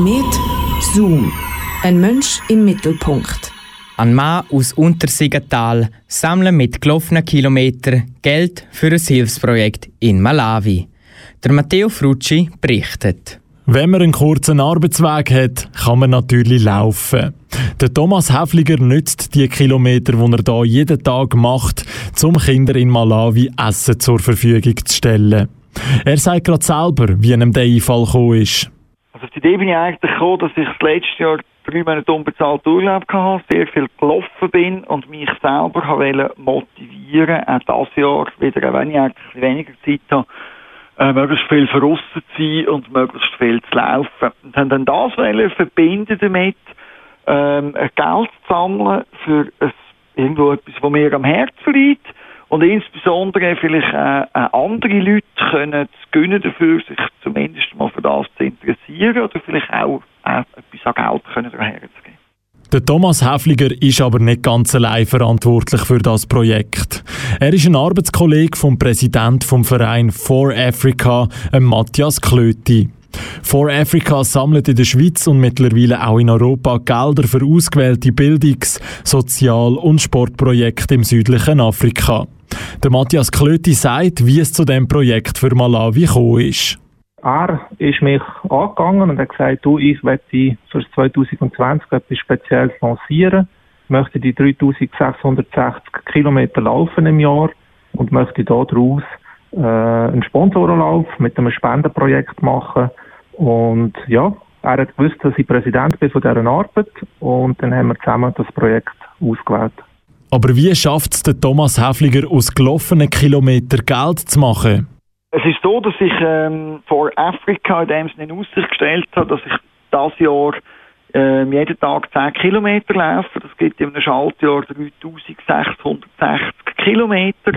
Komet Zoom. Ein Mensch im Mittelpunkt. Ein Mann aus Untersigental sammelt mit gelaufenen Kilometern Geld für ein Hilfsprojekt in Malawi. Der Matteo Frucci berichtet. Wenn man einen kurzen Arbeitsweg hat, kann man natürlich laufen. Der Thomas Häfliger nützt die Kilometer, die er hier jeden Tag macht, um Kindern in Malawi Essen zur Verfügung zu stellen. Er sagt gerade selber, wie einem der Einfall gekommen ist. Also auf die Idee bin ich eigentlich gekommen, dass ich das letzte Jahr drei Monate unbezahlt Urlaub hatte, sehr viel gelaufen bin und mich selber wollte motivieren, auch dieses Jahr wieder, wenn ich eigentlich weniger Zeit habe, äh, möglichst viel voraus zu sein und möglichst viel zu laufen. Und haben dann das wollen verbinden damit, ähm, Geld zu sammeln für ein, irgendwo etwas, was mir am Herzen liegt und insbesondere vielleicht äh, äh, andere Leute können zu gönnen dafür, sich zumindest mal für das zu interessieren oder vielleicht auch äh, etwas an Geld können daherzugeben. Der Thomas Häfliger ist aber nicht ganz allein verantwortlich für das Projekt. Er ist ein Arbeitskollege vom Präsident vom Verein For Africa, Matthias Klöti. For Africa sammelt in der Schweiz und mittlerweile auch in Europa Gelder für ausgewählte Bildungs-, Sozial- und Sportprojekte im südlichen Afrika. Der Matthias Klöti sagt, wie es zu dem Projekt für Malawi gekommen ist. Er ist mich angegangen und hat gesagt, du, ich möchte für 2020 etwas Spezielles lancieren, möchte die 3660 Kilometer laufen im Jahr und möchte daraus äh, einen Sponsorenlauf mit einem Spendenprojekt machen. Und ja, er hat gewusst, dass ich Präsident bin von dieser Arbeit und dann haben wir zusammen das Projekt ausgewählt. Aber wie schafft es Thomas Häfliger aus gelaufenen Kilometern Geld zu machen? Es ist so, dass ich ähm, vor Afrika in dem Sinne in Aussicht gestellt habe, dass ich das Jahr ähm, jeden Tag 10 Kilometer laufe. Das gibt in einem Schaltjahr 3660 Kilometer.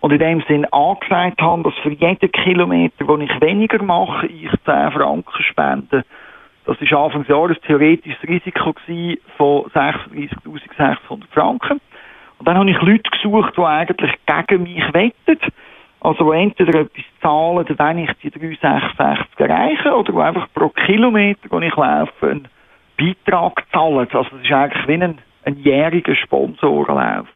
Und in dem Sinne angesagt habe, dass für jeden Kilometer, den ich weniger mache, ich 10 Franken spende. Das war Anfang des Jahres theoretisches Risiko von 36.600 Franken. Und dann habe ich Leute gesucht, die eigentlich gegen mich wettet. Also, die entweder etwas zahlen, dann ich die 366 erreichen, oder die einfach pro Kilometer, den ich laufe, einen Beitrag zahlen. Also, das ist eigentlich wie ein, ein jähriger Sponsorenlauf.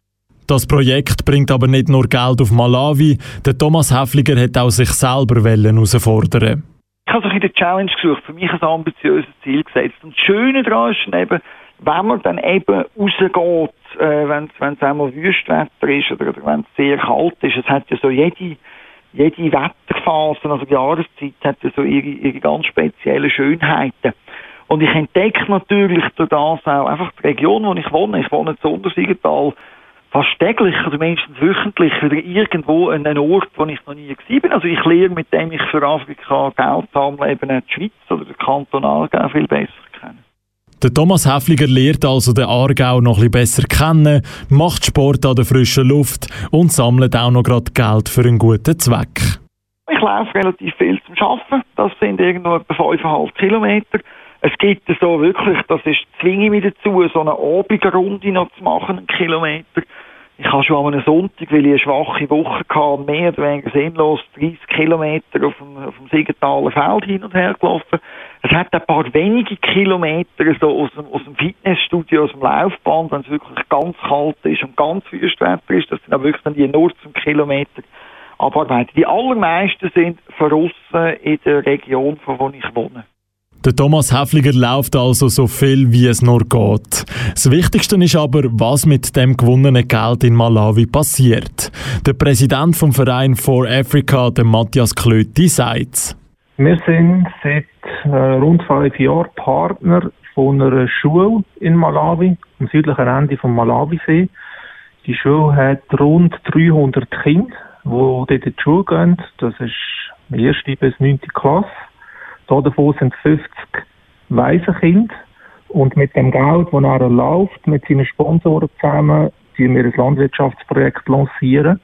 Das Projekt bringt aber nicht nur Geld auf Malawi. Der Thomas Häfliger hat auch sich selber herausfordern Ich habe sich in der Challenge gesucht, für mich ein ambitiöses Ziel gesetzt. Und das Schöne daran ist eben, wenn man dann eben rausgeht, äh, wenn es einmal Wüstwetter ist oder, oder wenn es sehr kalt ist, es hat ja so jede, jede Wetterphase, also die Jahreszeit, hat ja so ihre, ihre ganz speziellen Schönheiten. Und ich entdecke natürlich durch das auch einfach die Region, wo ich wohne. Ich wohne in Sondersiegental fast täglich oder mindestens wöchentlich wieder irgendwo an einen Ort, wo ich noch nie gewesen bin. Also ich lerne, mit dem ich für Afrika Geld sammle, eben die Schweiz oder den Kanton Aargau viel besser. Der Thomas Häfliger lernt also den Aargau noch ein besser kennen, macht Sport an der frischen Luft und sammelt auch noch gerade Geld für einen guten Zweck. Ich laufe relativ viel zum Arbeiten. Das sind irgendwo etwa 5,5 Kilometer. Es gibt so wirklich, das ist, zwinge mich dazu, so eine Abendrunde noch zu machen, einen Kilometer. Ich habe schon an einem Sonntag, weil ich eine schwache Woche hatte, mehr oder weniger sinnlos 30 Kilometer auf dem, auf dem Siegenthaler Feld hin und her gelaufen. Es hat ein paar wenige Kilometer so aus dem, aus dem Fitnessstudio, aus dem Laufband, wenn es wirklich ganz kalt ist und ganz Wüstwetter ist. Das sind auch wirklich dann die nur zum Kilometer abarbeiten. Die allermeisten sind verrissen in der Region, von wo ich wohne. Der Thomas Häfliger läuft also so viel, wie es nur geht. Das Wichtigste ist aber, was mit dem gewonnenen Geld in Malawi passiert. Der Präsident vom Verein For Africa, der Matthias Klöti, sagt Wir sind seit äh, rund fünf Jahren Partner von einer Schule in Malawi, am südlichen Ende vom Malawisee. Die Schule hat rund 300 Kinder, die dort in die Schule gehen. Das ist die erste bis neunte Klasse. Davon sind 50 Waisenkinder. Und mit dem Geld, das er läuft, mit seinen Sponsoren zusammen, die wir ein Landwirtschaftsprojekt lancieren.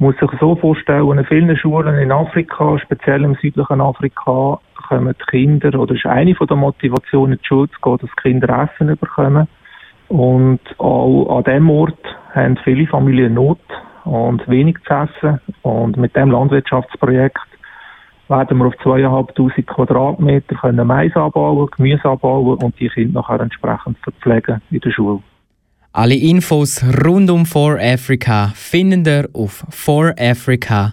Muss sich so vorstellen, in vielen Schulen in Afrika, speziell im südlichen Afrika, kommen die Kinder, oder ist eine von der Motivationen, in die Schule zu gehen, dass Kinder Essen bekommen. Und auch an diesem Ort haben viele Familien Not und wenig zu essen. Und mit dem Landwirtschaftsprojekt werden wir auf 2'500 Quadratmeter können Mais anbauen, Gemüse anbauen und die Kinder nachher entsprechend verpflegen in der Schule. Alle Infos rund um For Africa finden ihr auf forafrica.ch.